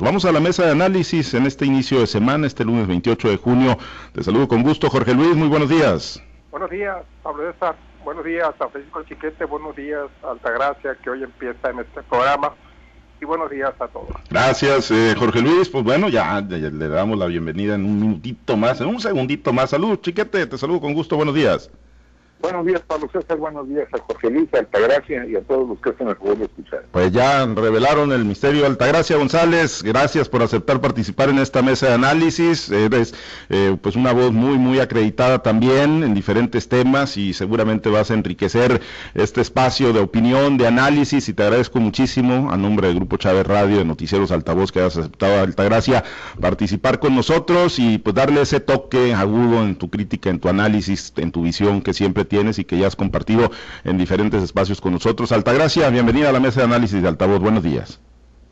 Vamos a la mesa de análisis en este inicio de semana, este lunes 28 de junio. Te saludo con gusto, Jorge Luis, muy buenos días. Buenos días, Pablo César. Buenos días a Francisco Chiquete. Buenos días, Altagracia, que hoy empieza en este programa. Y buenos días a todos. Gracias, eh, Jorge Luis. Pues bueno, ya, le damos la bienvenida en un minutito más, en un segundito más. Salud, Chiquete, te saludo con gusto. Buenos días. Buenos días, Pablo César. Buenos días a Jorge Luis, a Altagracia y a todos los que están el favor de. Pues ya revelaron el misterio Altagracia González. Gracias por aceptar participar en esta mesa de análisis. Eres eh, pues una voz muy, muy acreditada también en diferentes temas y seguramente vas a enriquecer este espacio de opinión, de análisis y te agradezco muchísimo a nombre del Grupo Chávez Radio de Noticieros Altavoz que has aceptado Altagracia participar con nosotros y pues darle ese toque agudo en tu crítica, en tu análisis, en tu visión que siempre tienes tienes y que ya has compartido en diferentes espacios con nosotros. Altagracia, bienvenida a la mesa de análisis de Altavoz. Buenos días.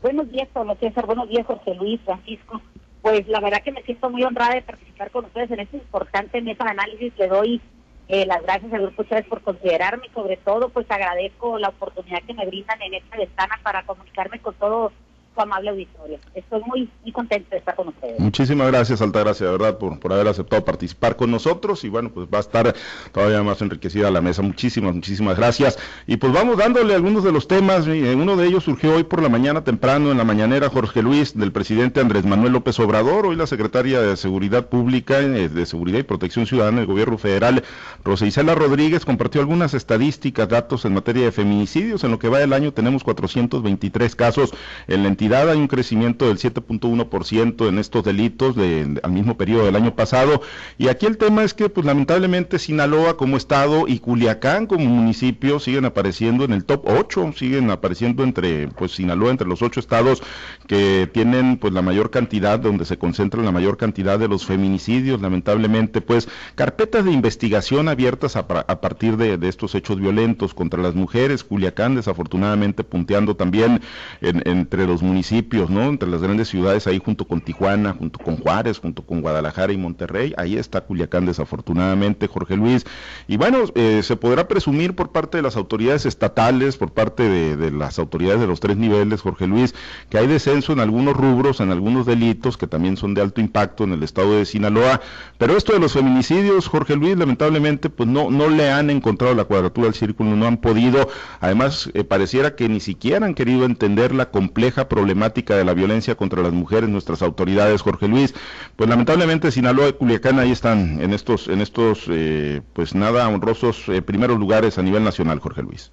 Buenos días, Pablo César. Buenos días, José Luis, Francisco. Pues la verdad que me siento muy honrada de participar con ustedes en esta importante mesa de análisis. Le doy eh, las gracias al Grupo Chávez por considerarme y sobre todo pues agradezco la oportunidad que me brindan en esta ventana para comunicarme con todos amable auditorio. Estoy muy, muy contento de estar con ustedes. Muchísimas gracias, Altagracia, de verdad, por, por haber aceptado participar con nosotros y bueno, pues va a estar todavía más enriquecida la mesa. Muchísimas, muchísimas gracias. Y pues vamos dándole algunos de los temas. Uno de ellos surgió hoy por la mañana temprano en la mañanera Jorge Luis del presidente Andrés Manuel López Obrador. Hoy la secretaria de Seguridad Pública, eh, de Seguridad y Protección Ciudadana del Gobierno Federal, Rosa Isela Rodríguez, compartió algunas estadísticas, datos en materia de feminicidios. En lo que va del año tenemos 423 casos en la entidad hay un crecimiento del 7.1% en estos delitos de, al mismo periodo del año pasado. Y aquí el tema es que, pues lamentablemente, Sinaloa como estado y Culiacán como municipio siguen apareciendo en el top 8, siguen apareciendo entre, pues Sinaloa entre los ocho estados que tienen, pues la mayor cantidad, donde se concentra la mayor cantidad de los feminicidios. Lamentablemente, pues carpetas de investigación abiertas a, partir de, estos hechos violentos contra las mujeres. Culiacán, desafortunadamente, punteando también entre los municipios municipios, ¿no? Entre las grandes ciudades, ahí junto con Tijuana, junto con Juárez, junto con Guadalajara y Monterrey, ahí está Culiacán desafortunadamente, Jorge Luis. Y bueno, eh, se podrá presumir por parte de las autoridades estatales, por parte de, las autoridades de los tres niveles, Jorge Luis, que hay descenso en algunos rubros, en algunos delitos que también son de alto impacto en el estado de Sinaloa. Pero esto de los feminicidios, Jorge Luis, lamentablemente, pues no, no le han encontrado la cuadratura del círculo, no han podido. Además, eh, pareciera que ni siquiera han querido entender la compleja problemática problemática de la violencia contra las mujeres, nuestras autoridades, Jorge Luis, pues lamentablemente Sinaloa y Culiacán ahí están en estos, en estos, eh, pues nada honrosos eh, primeros lugares a nivel nacional, Jorge Luis.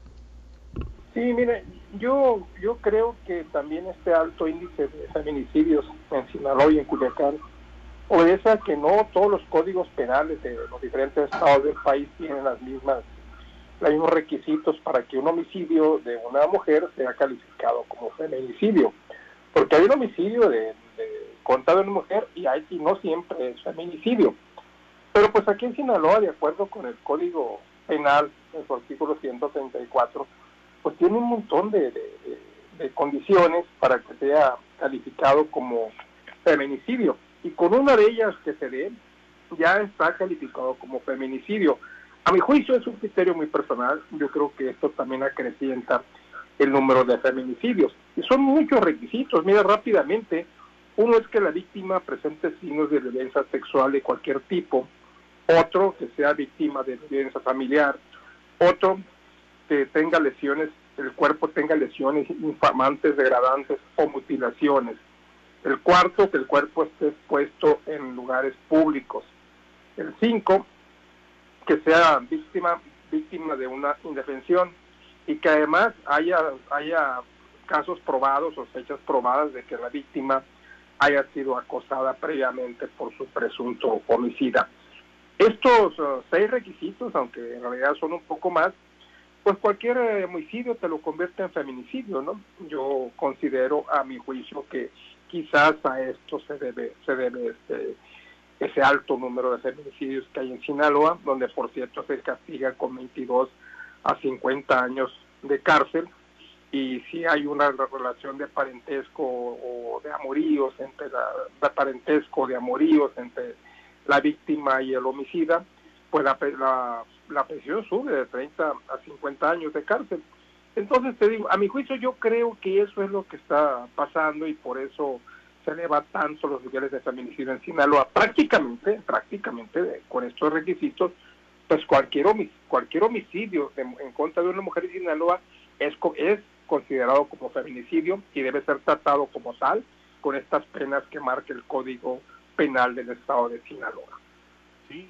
Sí, mire, yo, yo creo que también este alto índice de feminicidios en Sinaloa y en Culiacán obedece a que no todos los códigos penales de los diferentes estados del país tienen las mismas los mismos requisitos para que un homicidio de una mujer sea calificado como feminicidio. Porque hay un homicidio de, contado en una mujer y, hay, y no siempre es feminicidio. Pero pues aquí en Sinaloa, de acuerdo con el Código Penal, en su artículo 134, pues tiene un montón de, de condiciones para que sea calificado como feminicidio. Y con una de ellas que se dé, ya está calificado como feminicidio. A mi juicio es un criterio muy personal, yo creo que esto también acrecienta el número de feminicidios. Y son muchos requisitos, mira rápidamente, uno es que la víctima presente signos de violencia sexual de cualquier tipo, otro que sea víctima de violencia familiar, otro que tenga lesiones, el cuerpo tenga lesiones infamantes, degradantes o mutilaciones. El cuarto, que el cuerpo esté expuesto en lugares públicos. El cinco, que sea víctima víctima de una indefensión y que además haya haya casos probados o fechas probadas de que la víctima haya sido acosada previamente por su presunto homicida. Estos uh, seis requisitos, aunque en realidad son un poco más, pues cualquier eh, homicidio te lo convierte en feminicidio, ¿no? Yo considero a mi juicio que quizás a esto se debe se debe este, ese alto número de feminicidios que hay en Sinaloa, donde por cierto se castiga con 22 a 50 años de cárcel, y si hay una relación de parentesco o de amoríos entre la, de parentesco de amoríos entre la víctima y el homicida, pues la, la, la sube de 30 a 50 años de cárcel. Entonces te digo, a mi juicio yo creo que eso es lo que está pasando y por eso se eleva tanto los niveles de feminicidio en Sinaloa. Prácticamente, prácticamente con estos requisitos, pues cualquier, cualquier homicidio en, contra de una mujer en Sinaloa es, es considerado como feminicidio y debe ser tratado como tal con estas penas que marca el Código Penal del Estado de Sinaloa. Sí,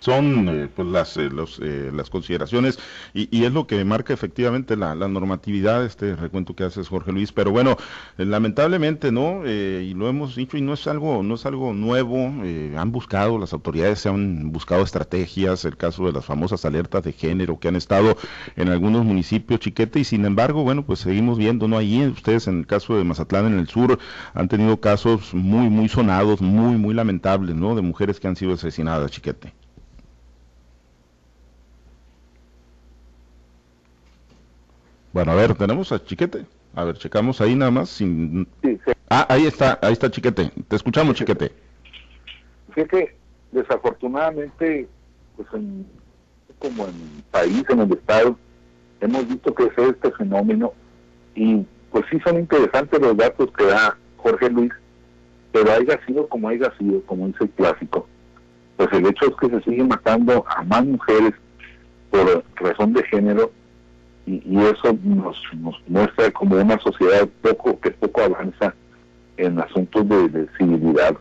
son eh, pues las eh, eh, las consideraciones y, es lo que marca efectivamente la, normatividad este recuento que haces Jorge Luis. Pero bueno lamentablemente no y lo hemos dicho y no es algo no es algo nuevo han buscado las autoridades se han buscado estrategias el caso de las famosas alertas de género que han estado en algunos municipios chiquete y sin embargo bueno pues seguimos viendo no ahí ustedes en el caso de Mazatlán en el sur han tenido casos muy muy sonados muy muy lamentables no de mujeres que han sido asesinadas chiquete Bueno, a ver, tenemos a Chiquete. A ver, checamos ahí nada más. Sin... Ah, ahí está, ahí está Chiquete. Te escuchamos, Chiquete. Fíjate, desafortunadamente, pues en, como en país, en el Estado, hemos visto crecer este fenómeno y pues sí son interesantes los datos que da Jorge Luis, pero haya sido como haya sido, como dice el clásico, pues el hecho es que se sigue matando a más mujeres por razón de género y, eso nos, muestra como una sociedad poco que poco avanza en asuntos de, civilidad.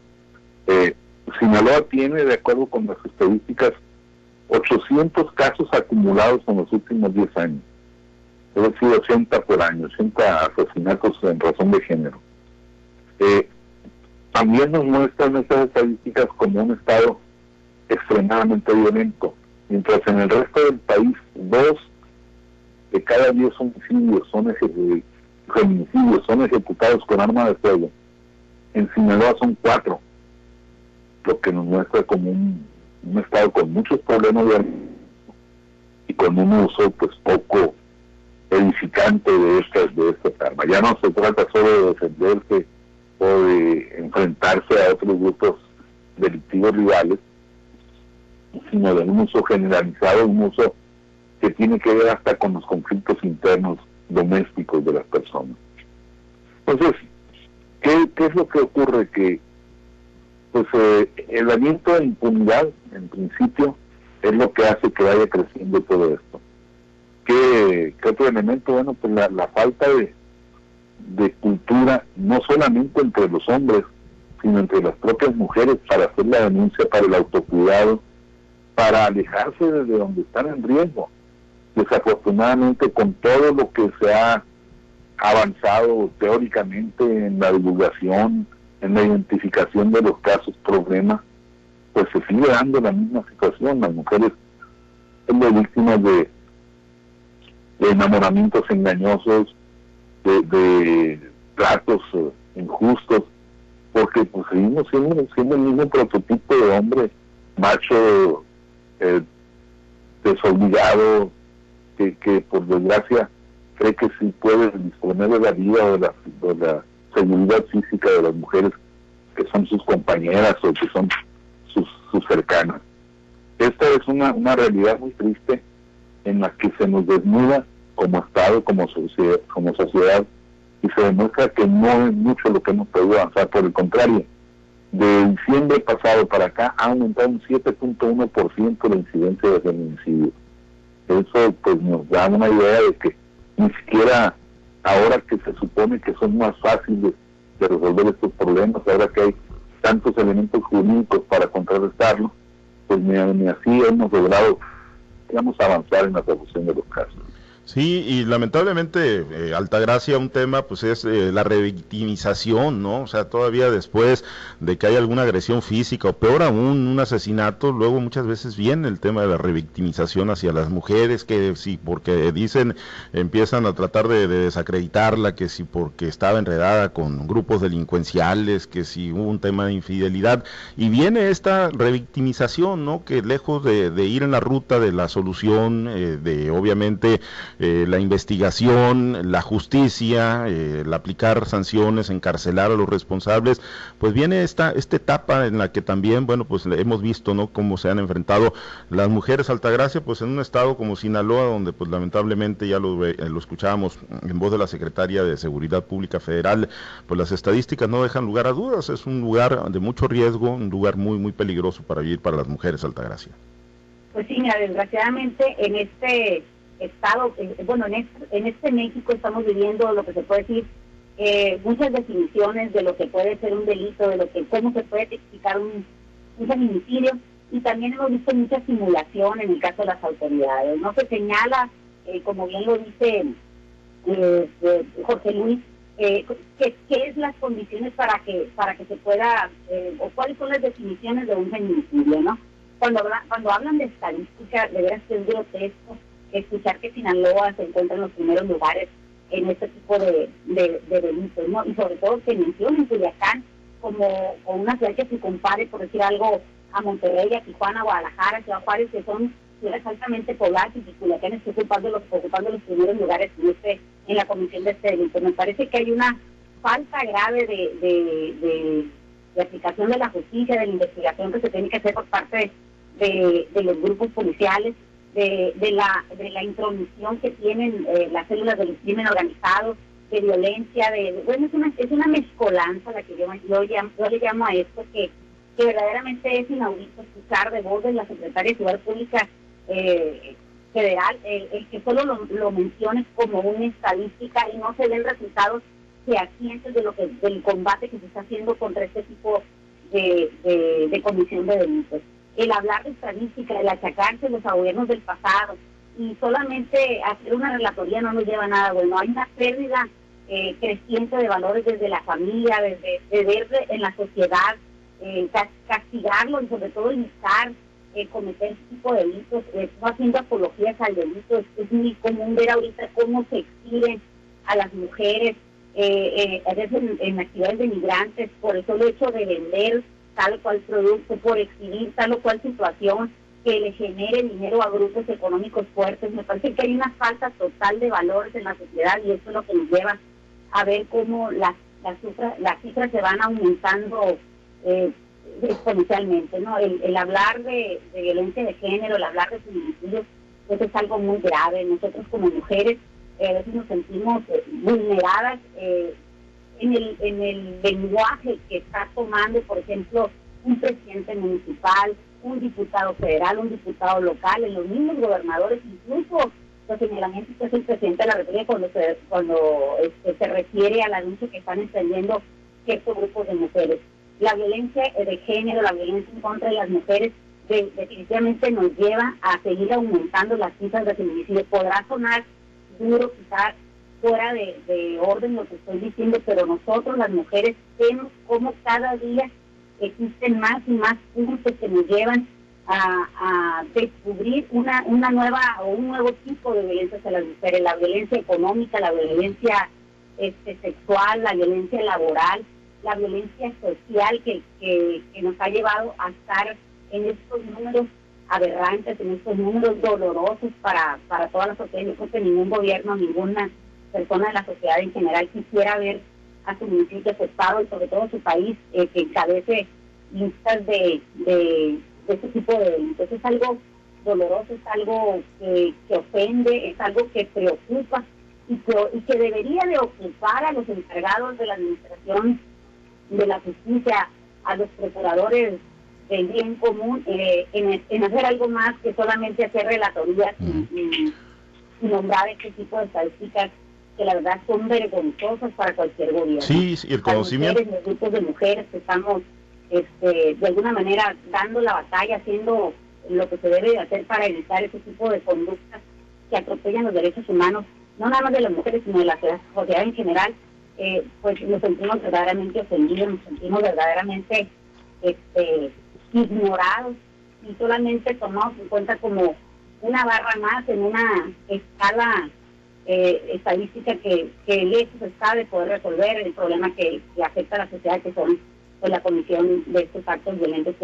Eh, Sinaloa tiene, de acuerdo con las estadísticas, 800 casos acumulados en los últimos 10 años. Es decir, 80 por año, 80 asesinatos en razón de género. Eh, también nos muestran estas estadísticas como un estado extremadamente violento, mientras en el resto del país dos cada 10 homicidios son feminicidios son ejecutados con arma de fuego. En Sinaloa son cuatro, lo que nos muestra como un, estado con muchos problemas y con un uso pues poco edificante de estas de estas armas. Ya no se trata solo de defenderse o de enfrentarse a otros grupos delictivos rivales, sino de un uso generalizado, un uso que tiene que ver hasta con los conflictos internos domésticos de las personas. Entonces, ¿qué, es lo que ocurre? Que pues eh, el aliento de impunidad, en principio, es lo que hace que vaya creciendo todo esto. ¿Qué, otro elemento? Bueno, pues la, la falta de, de cultura, no solamente entre los hombres, sino entre las propias mujeres para hacer la denuncia, para el autocuidado, para alejarse desde donde están en riesgo desafortunadamente con todo lo que se ha avanzado teóricamente en la divulgación, en la identificación de los casos problemas, pues se sigue dando la misma situación. Las mujeres son víctimas de, enamoramientos engañosos, de, de tratos eh, injustos, porque pues seguimos siendo, siendo, el mismo prototipo de hombre macho, eh, desobligado, que, por desgracia cree que si puede disponer de la vida o de la, seguridad física de las mujeres que son sus compañeras o que son sus, cercanas. Esta es una, una realidad muy triste en la que se nos desnuda como Estado, como sociedad, como sociedad y se demuestra que no es mucho lo que hemos podido avanzar, por el contrario, de diciembre pasado para acá ha aumentado un 7.1% la incidencia de feminicidio. Eso pues nos da una idea de que ni siquiera ahora que se supone que son más fáciles de resolver estos problemas, ahora que hay tantos elementos jurídicos para contrarrestarlo, pues ni, ni así hemos logrado, digamos, avanzar en la solución de los casos. Sí, y lamentablemente, eh, Altagracia, un tema, pues es eh, la revictimización, ¿no? O sea, todavía después de que hay alguna agresión física o peor aún, un asesinato, luego muchas veces viene el tema de la revictimización hacia las mujeres, que sí, porque dicen, empiezan a tratar de, desacreditarla, que si porque estaba enredada con grupos delincuenciales, que si hubo un tema de infidelidad, y viene esta revictimización, ¿no? Que lejos de, ir en la ruta de la solución, eh, de obviamente eh, la investigación, la justicia, el aplicar sanciones, encarcelar a los responsables, pues viene esta, esta etapa en la que también, bueno, pues hemos visto, ¿no? Cómo se han enfrentado las mujeres Altagracia, pues en un estado como Sinaloa, donde pues lamentablemente ya lo, lo escuchábamos en voz de la secretaria de Seguridad Pública Federal, pues las estadísticas no dejan lugar a dudas, es un lugar de mucho riesgo, un lugar muy, muy peligroso para vivir para las mujeres, Altagracia. Pues sí, desgraciadamente en este estado, bueno, en este, en este México estamos viviendo lo que se puede decir eh, muchas definiciones de lo que puede ser un delito, de lo que cómo se puede explicar un, un feminicidio y también hemos visto mucha simulación en el caso de las autoridades. No se señala, eh, como bien lo dice eh, Jorge Luis, eh, qué, es las condiciones para que para que se pueda eh, o cuáles son las definiciones de un feminicidio, ¿no? Cuando cuando hablan de estadística, de veras que es grotesco escuchar que Sinaloa se encuentra en los primeros lugares en este tipo de, delitos. Y sobre todo que mencionen Culiacán como, como una ciudad que se compare, por decir algo, a Monterrey, a Tijuana, Guadalajara, Ciudad Juárez, que son ciudades altamente pobladas y Culiacán está ocupando los, ocupando los primeros lugares en, este, en la comisión de este delito. Me parece que hay una falta grave de, de, aplicación de la justicia, de la investigación que se tiene que hacer por parte de, los grupos policiales, de, de, la, de la intromisión que tienen eh, las células del crimen organizado, de violencia, de, bueno, es una, es una mezcolanza la que yo, yo, yo le llamo a esto que que verdaderamente es inaudito escuchar de voz de la secretaria de Ciudad Pública eh, Federal el, que solo lo, lo menciones como una estadística y no se den resultados fehacientes de lo que del combate que se está haciendo contra este tipo de, de, comisión de delitos. El hablar de estadística, el achacarse los gobiernos del pasado y solamente hacer una relatoría no nos lleva a nada bueno. Hay una pérdida eh, creciente de valores desde la familia, desde de ver en la sociedad eh, castigarlo y sobre todo evitar eh, cometer este tipo de delitos, haciendo apologías al delito, es, muy común ver ahorita cómo se exhiben a las mujeres, a veces en, actividades de migrantes, por el solo hecho de vender tal o cual producto, por exhibir tal o cual situación que le genere dinero a grupos económicos fuertes. Me parece que hay una falta total de valores en la sociedad y eso es lo que nos lleva a ver cómo las, las, cifras, las cifras se van aumentando eh, exponencialmente, ¿no? El, hablar de, violencia de género, el hablar de feminicidios, eso es algo muy grave. Nosotros como mujeres eh, a veces nos sentimos eh, vulneradas eh, en, el, en el lenguaje que está tomando, por ejemplo, un presidente municipal, un diputado federal, un diputado local, en los mismos gobernadores, incluso los señalamientos que hace el presidente de la República cuando se, cuando este, se refiere al anuncio que están extendiendo ciertos grupos de mujeres la violencia de género, la violencia en contra de las mujeres, definitivamente nos lleva a seguir aumentando las cifras de feminicidio. Podrá sonar duro, quizás fuera de, orden lo que estoy diciendo, pero nosotros las mujeres vemos cómo cada día existen más y más puntos que nos llevan a, descubrir una, una nueva o un nuevo tipo de violencia hacia las mujeres, la violencia económica, la violencia este, sexual, la violencia laboral, la violencia social que, que, nos ha llevado a estar en estos números aberrantes, en estos números dolorosos para, para toda la sociedad. Yo creo que ningún gobierno, ninguna persona de la sociedad en general quisiera ver a su municipio afectado y sobre todo su país eh, que encabece listas de, de, este tipo de delitos. Es algo doloroso, es algo que, que ofende, es algo que preocupa y que, y que debería de ocupar a los encargados de la administración de la justicia a los procuradores del bien común eh, en, hacer algo más que solamente hacer relatorías y, nombrar este tipo de estadísticas que la verdad son vergonzosas para cualquier gobierno. Sí, y el conocimiento. los grupos de mujeres que estamos este, de alguna manera dando la batalla, haciendo lo que se debe de hacer para evitar ese tipo de conductas que atropellan los derechos humanos, no nada más de las mujeres, sino de la sociedad en general eh, pues nos sentimos verdaderamente ofendidos, nos sentimos verdaderamente este, ignorados y solamente tomamos en cuenta como una barra más en una escala eh, estadística que, que lejos está de poder resolver el problema que, afecta a la sociedad, que son pues, la comisión de estos actos violentos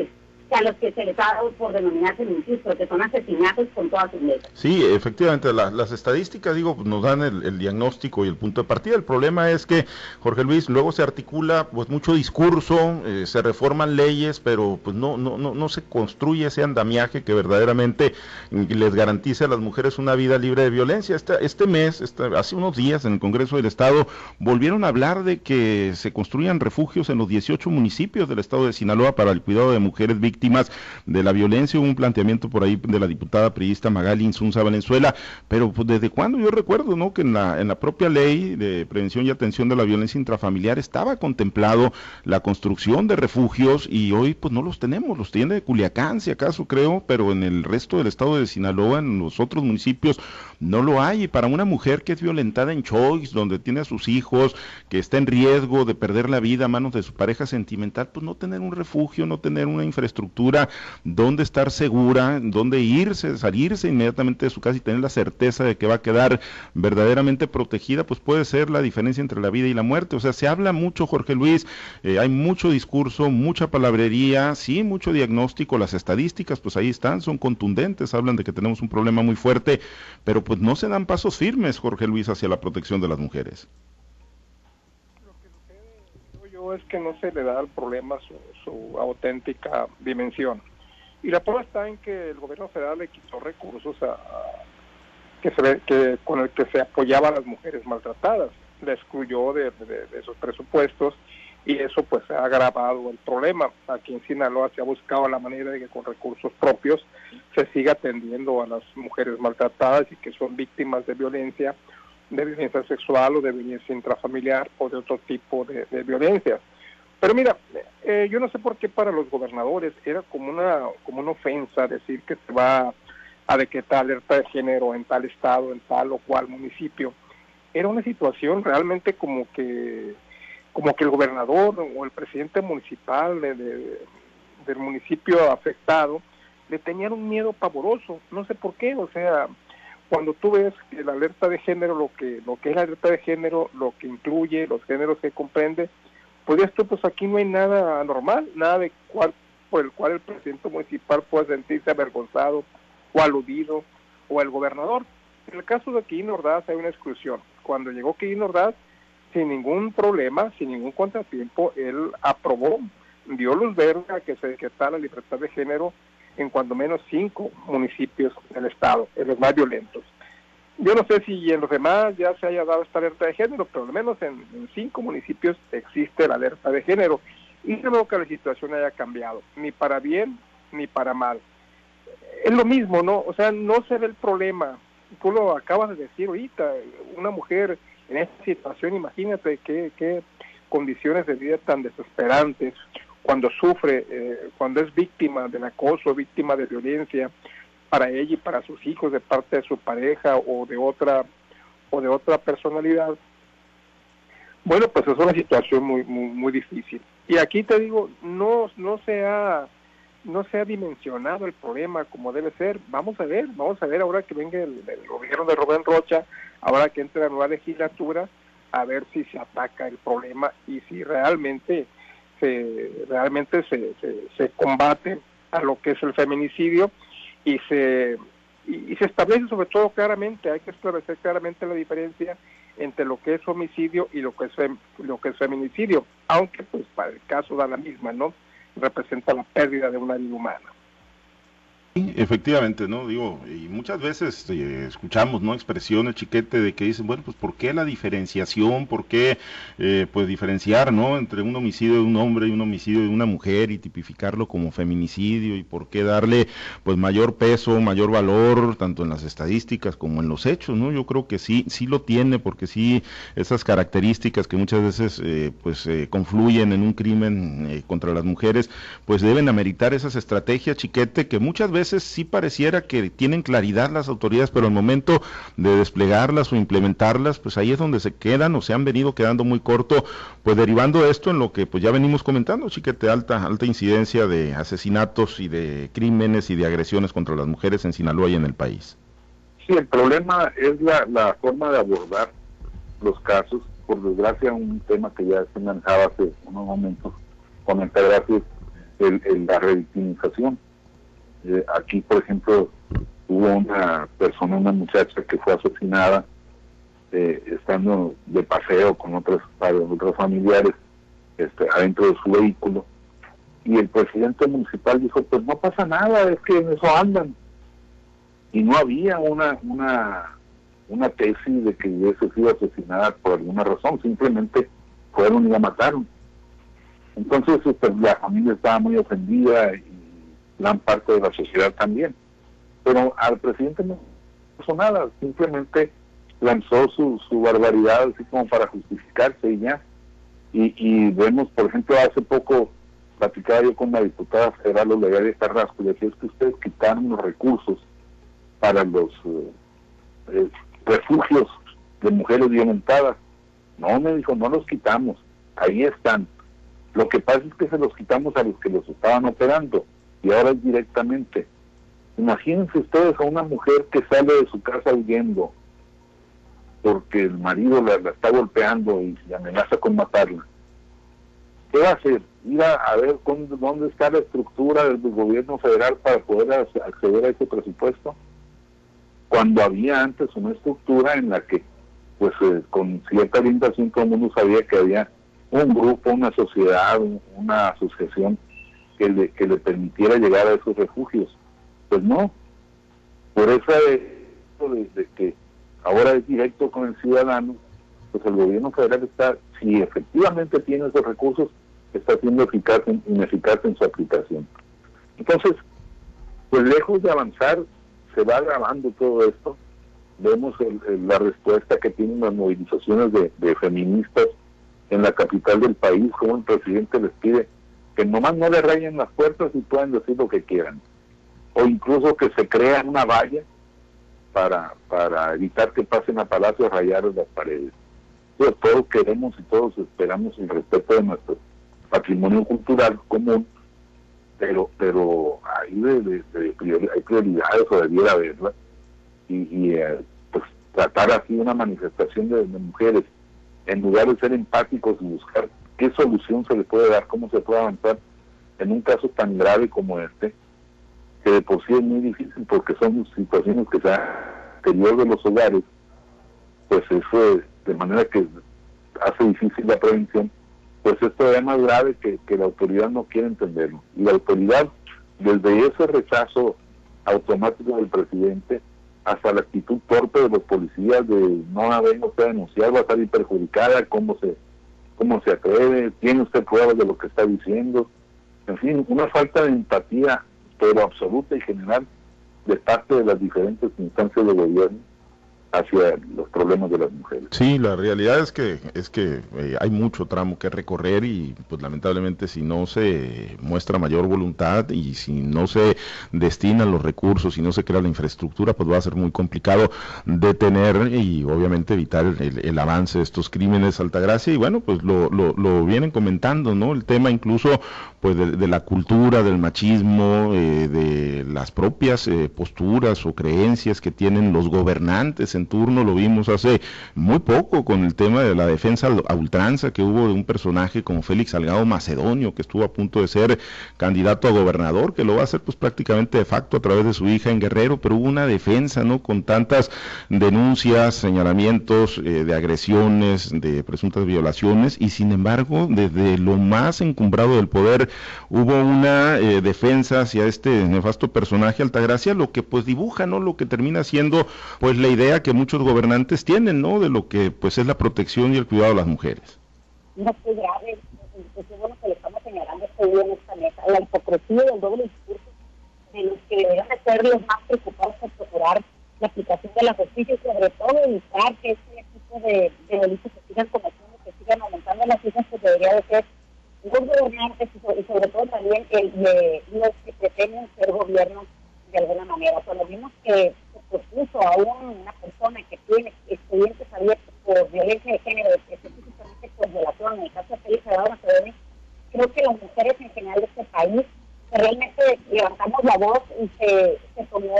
a los que se les ha dado por denominarse feminicidios, pero que son asesinatos con todas sus letras. Sí, efectivamente, las estadísticas, digo, nos dan el, diagnóstico y el punto de partida. El problema es que, Jorge Luis, luego se articula pues mucho discurso, eh, se reforman leyes, pero pues no, no, no, no se construye ese andamiaje que verdaderamente les garantice a las mujeres una vida libre de violencia. Este, este mes, este, hace unos días en el Congreso del Estado, volvieron a hablar de que se construyan refugios en los 18 municipios del Estado de Sinaloa para el cuidado de mujeres víctimas de la violencia. Hubo un planteamiento por ahí de la diputada priista Magali Insunza Valenzuela, pero pues desde cuando yo recuerdo, ¿no? Que en la, en la propia ley de prevención y atención de la violencia intrafamiliar estaba contemplado la construcción de refugios y hoy pues no los tenemos, los tiene Culiacán, si acaso creo, pero en el resto del estado de Sinaloa, en los otros municipios, no lo hay. Y para una mujer que es violentada en Choix, donde tiene a sus hijos, que está en riesgo de perder la vida a manos de su pareja sentimental, pues no tener un refugio, no tener una infraestructura donde estar segura, donde irse, salirse inmediatamente de su casa y tener la certeza de que va a quedar verdaderamente protegida, pues puede ser la diferencia entre la vida y la muerte. O sea, se habla mucho, Jorge Luis, eh, hay mucho discurso, mucha palabrería, sí, mucho diagnóstico, las estadísticas, pues ahí están, son contundentes, hablan de que tenemos un problema muy fuerte, pero pues no se dan pasos firmes, Jorge Luis, hacia la protección de las mujeres. Es que no se le da al problema su, auténtica dimensión. Y la prueba está en que el gobierno federal le quitó recursos a, que se, que, con el que se apoyaba a las mujeres maltratadas. Le excluyó de, de esos presupuestos y eso pues ha agravado el problema. Aquí en Sinaloa se ha buscado la manera de que con recursos propios se siga atendiendo a las mujeres maltratadas y que son víctimas de violencia, de violencia sexual o de violencia intrafamiliar o de otro tipo de, de violencias. Pero mira, eh, yo no sé por qué para los gobernadores era como una, como una ofensa decir que se va a decretar alerta de género en tal estado, en tal o cual municipio. Era una situación realmente como que como que el gobernador o el presidente municipal del municipio afectado le tenían un miedo pavoroso, no sé por qué, o sea, cuando tú ves que la alerta de género, lo que, lo que es la alerta de género, lo que incluye, los géneros que comprende, pues tú, pues aquí no hay nada anormal, nada de cual, por el cual el presidente municipal pueda sentirse avergonzado o aludido, o el gobernador. En el caso de Quirino Ordaz hay una exclusión. Cuando llegó Quirino Ordaz, sin ningún problema, sin ningún contratiempo, él aprobó, dio luz verde a que se decretara la libertad de género en cuando menos cinco municipios del estado, en los más violentos. Yo no sé si en los demás ya se haya dado esta alerta de género, pero al menos en, cinco municipios existe la alerta de género. Y no veo que la situación haya cambiado, ni para bien ni para mal. Es lo mismo, ¿no? O sea, no se ve el problema. Tú lo acabas de decir ahorita, una mujer en esta situación, imagínate qué, qué condiciones de vida tan desesperantes, cuando sufre, eh, cuando es víctima del acoso, víctima de violencia para ella y para sus hijos de parte de su pareja o de otra o de otra personalidad. Bueno, pues es una situación muy muy, muy difícil. Y aquí te digo, no no se ha no se ha dimensionado el problema como debe ser. Vamos a ver, vamos a ver ahora que venga el, gobierno de Rubén Rocha, ahora que entre la nueva legislatura, a ver si se ataca el problema y si realmente se realmente se, se, combate a lo que es el feminicidio y se y, se establece sobre todo claramente, hay que establecer claramente la diferencia entre lo que es homicidio y lo que es lo que es feminicidio, aunque pues para el caso da la misma, ¿no? representa la pérdida de una vida humana. Efectivamente, ¿no? Digo, y muchas veces eh, escuchamos, ¿no? Expresiones, chiquete, de que dicen, bueno, pues ¿por qué la diferenciación? ¿Por qué, eh, pues, diferenciar, ¿no? Entre un homicidio de un hombre y un homicidio de una mujer y tipificarlo como feminicidio y por qué darle, pues, mayor peso, mayor valor, tanto en las estadísticas como en los hechos, ¿no? Yo creo que sí, sí lo tiene, porque sí, esas características que muchas veces, eh, pues, confluyen en un crimen contra las mujeres, pues deben ameritar esas estrategias, chiquete, que muchas veces veces sí pareciera que tienen claridad las autoridades, pero al momento de desplegarlas o implementarlas, pues ahí es donde se quedan o se han venido quedando muy corto, pues derivando esto en lo que pues ya venimos comentando, chiquete, alta, alta incidencia de asesinatos y de crímenes y de agresiones contra las mujeres en Sinaloa y en el país. Sí, el problema es la, la forma de abordar los casos. Por desgracia, un tema que ya se manejaba hace unos momentos con el el, la revictimización. Eh, aquí, por ejemplo, hubo una persona, una muchacha que fue asesinada eh, estando de paseo con otros, otros familiares este, adentro de su vehículo. Y el presidente municipal dijo, pues no pasa nada, es que en eso andan. Y no había una, una, una tesis de que hubiese sido asesinada por alguna razón, simplemente fueron y la mataron. Entonces pues, la familia estaba muy ofendida y gran parte de la sociedad también. Pero al presidente no pasó nada, simplemente lanzó su, su barbaridad así como para justificarse y ya. Y, vemos, por ejemplo, hace poco platicaba yo con la diputada federal de Carrasco y decía es que ustedes quitaron los recursos para los eh, eh, refugios de mujeres violentadas. No, me dijo, no los quitamos, ahí están. Lo que pasa es que se los quitamos a los que los estaban operando y ahora es directamente. Imagínense ustedes a una mujer que sale de su casa huyendo porque el marido la, está golpeando y amenaza con matarla. ¿Qué va a hacer? Ir a, ver dónde está la estructura del gobierno federal para poder acceder a ese presupuesto. Cuando había antes una estructura en la que, pues eh, con cierta orientación, todo el mundo sabía que había un grupo, una sociedad, una asociación que le, que le permitiera llegar a esos refugios. Pues no. Por eso de, de, que ahora es directo con el ciudadano, pues el gobierno federal está, si efectivamente tiene esos recursos, está siendo eficaz ineficaz en su aplicación. Entonces, pues lejos de avanzar, se va agravando todo esto. Vemos la respuesta que tienen las movilizaciones de feministas en la capital del país, como el presidente les pide que nomás no le rayen las puertas y puedan decir lo que quieran. O incluso que se crea una valla para, para evitar que pasen a Palacio a rayar las paredes. todos queremos y todos esperamos el respeto de nuestro patrimonio cultural común, pero pero ahí de, hay prioridades o debiera haberlas y, eh, pues tratar así una manifestación de mujeres en lugar de ser empáticos y buscar qué solución se le puede dar, cómo se puede avanzar en un caso tan grave como este, que de por sí es muy difícil porque son situaciones que se han exterior de los hogares, pues eso de manera que hace difícil la prevención, pues esto es más grave que, que la autoridad no quiere entenderlo. Y la autoridad, desde ese rechazo automático del presidente, hasta la actitud torpe de los policías de no haber usted denunciar, va a salir perjudicada, cómo se, cómo se atreve, tiene usted pruebas de lo que está diciendo, en fin, una falta de empatía, pero absoluta y general, de parte de las diferentes instancias de gobierno hacia los problemas de las mujeres. Sí, la realidad es que es que eh, hay mucho tramo que recorrer y pues lamentablemente si no se muestra mayor voluntad y si no se destinan los recursos y no se crea la infraestructura, pues va a ser muy complicado detener y obviamente evitar el, avance de estos crímenes Altagracia y bueno, pues lo, lo, vienen comentando, ¿no? El tema incluso pues de, la cultura, del machismo, eh, de las propias eh, posturas o creencias que tienen los gobernantes en turno, lo vimos hace muy poco con el tema de la defensa a ultranza que hubo de un personaje como Félix Salgado Macedonio, que estuvo a punto de ser candidato a gobernador, que lo va a hacer pues prácticamente de facto a través de su hija en Guerrero, pero hubo una defensa, ¿no? Con tantas denuncias, señalamientos eh, de agresiones, de presuntas violaciones, y sin embargo, desde lo más encumbrado del poder, hubo una eh, defensa hacia este nefasto personaje Altagracia, lo que pues dibuja, ¿no? Lo que termina siendo pues la idea que muchos gobernantes tienen, ¿no? De lo que pues es la protección y el cuidado de las mujeres. No, qué grave, es bueno que le estamos señalando esto en esta mesa, la hipocresía y el doble discurso de los que deberían ser los más preocupados por procurar la aplicación de la justicia y sobre todo evitar que este tipo de, delitos se sigan cometiendo, que sigan aumentando las cifras, que debería de ser los gobernantes y sobre, todo también el, los que pretenden ser gobiernos de alguna manera. Cuando vimos que propuso a una persona que tiene expedientes abiertos por violencia de género, específicamente por violación, en el caso de Félix Salvador creo que las mujeres en general de este país realmente levantamos la voz y se, se tomó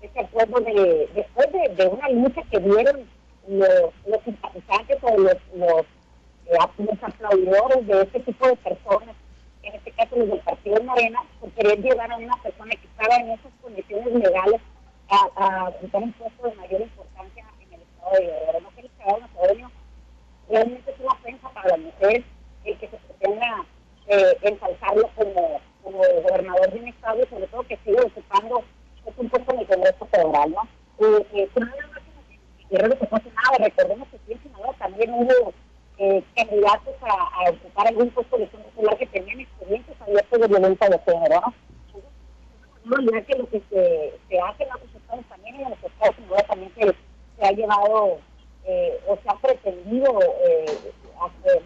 ese acuerdo de, después de, una lucha que dieron los, los simpatizantes o los, los, eh, aplaudidores de este tipo de personas, en este caso los del Partido Morena, por querer llevar a una persona que estaba en esas condiciones legales a, a ocupar un puesto de mayor importancia en el Estado de Guerrero. No que el Estado macedonio realmente es una ofensa para la mujer el que se pretenda eh, ensalzarlo como, como gobernador de un Estado y sobre todo que sigue ocupando un puesto en el Congreso Federal, ¿no? Eh, eh, Guerrero se fue nada, recordemos que aquí en Sinaloa también hubo eh, candidatos a, ocupar algún puesto de Popular que tenían experiencias abiertas de violencia de género, ¿no? Ya que lo que se, se hace en otros estados también, en los estados Unidos también se, ha llevado eh, o se ha pretendido eh,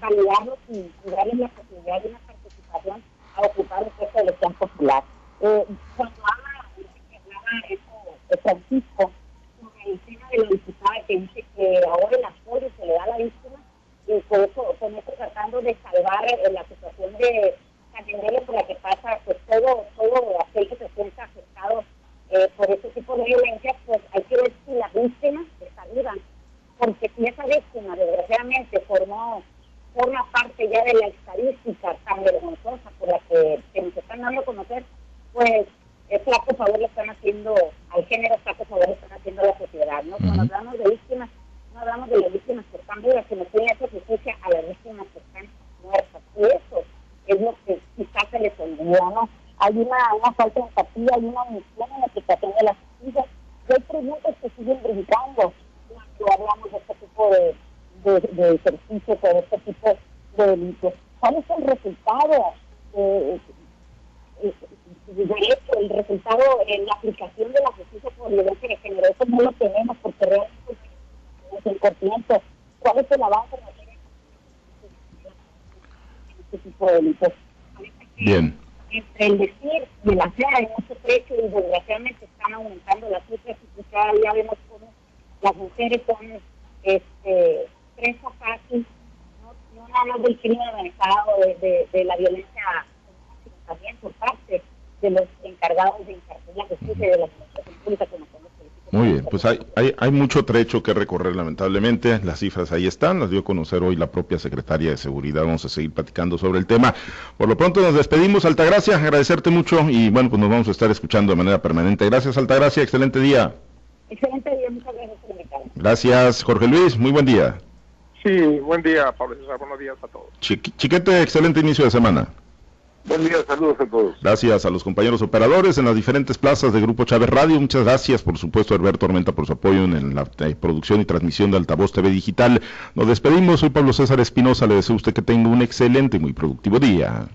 validarlos y, y, darles la posibilidad de una participación a ocupar el puesto de elección popular. Eh, cuando habla, eso, Francisco, sobre el tema de la diputada que dice que ahora el apoyo se le da a la víctima, y por eso, con eso tratando de salvar eh, la situación de San por la que pasa pues todo, todo aquel que se sienta afectado eh, por este tipo de violencia, pues hay que ver si la víctima está viva. Porque si esa víctima desgraciadamente formó, forma parte ya de la estadística tan vergonzosa por la que, que nos están dando a conocer, pues flaco favor le están haciendo al género, flaco favor le están haciendo a la sociedad, ¿no? Cuando hablamos de víctimas, no hablamos de las víctimas que están vivas, sino que hace justicia a las víctimas que están muertas. Y eso es lo que quizás se les olvidó, ¿no? Hay una, una falta de empatía, hay una omisión en la aplicación de las justicia. Y hay preguntas que siguen brincando cuando hablamos de este tipo de, de, de ejercicios, de este tipo de delitos. ¿Cuál es el resultado? Eh, de hecho, el resultado en la aplicación de la justicia por violencia de género, eso no lo tenemos porque realmente es el corriente. ¿Cuál es el avance en este tipo de delitos? Bien. Entre el decir y el hacer hay mucho trecho y desgraciadamente están aumentando las cifras y cada día vemos cómo las mujeres son este, presa fácil, no, no nada más del crimen organizado, de, de, de la violencia también por parte de los encargados de impartir la justicia y de la administración pública como son los políticos. Muy bien, pues hay, hay, hay mucho trecho que recorrer lamentablemente, las cifras ahí están, las dio a conocer hoy la propia secretaria de Seguridad, vamos a seguir platicando sobre el tema. Por lo pronto nos despedimos, Altagracia, agradecerte mucho y bueno, pues nos vamos a estar escuchando de manera permanente. Gracias, Altagracia, excelente día. Excelente día, muchas gracias por invitarme. Gracias, Jorge Luis, muy buen día. Sí, buen día, Pablo César, buenos días a todos. Chiquete, excelente inicio de semana. Buen día, saludos a todos. Gracias a los compañeros operadores en las diferentes plazas de Grupo Chávez Radio. Muchas gracias, por supuesto, a Alberto por su apoyo en la eh, producción y transmisión de Altavoz TV Digital. Nos despedimos. Soy Pablo César Espinosa. Le deseo a usted que tenga un excelente y muy productivo día.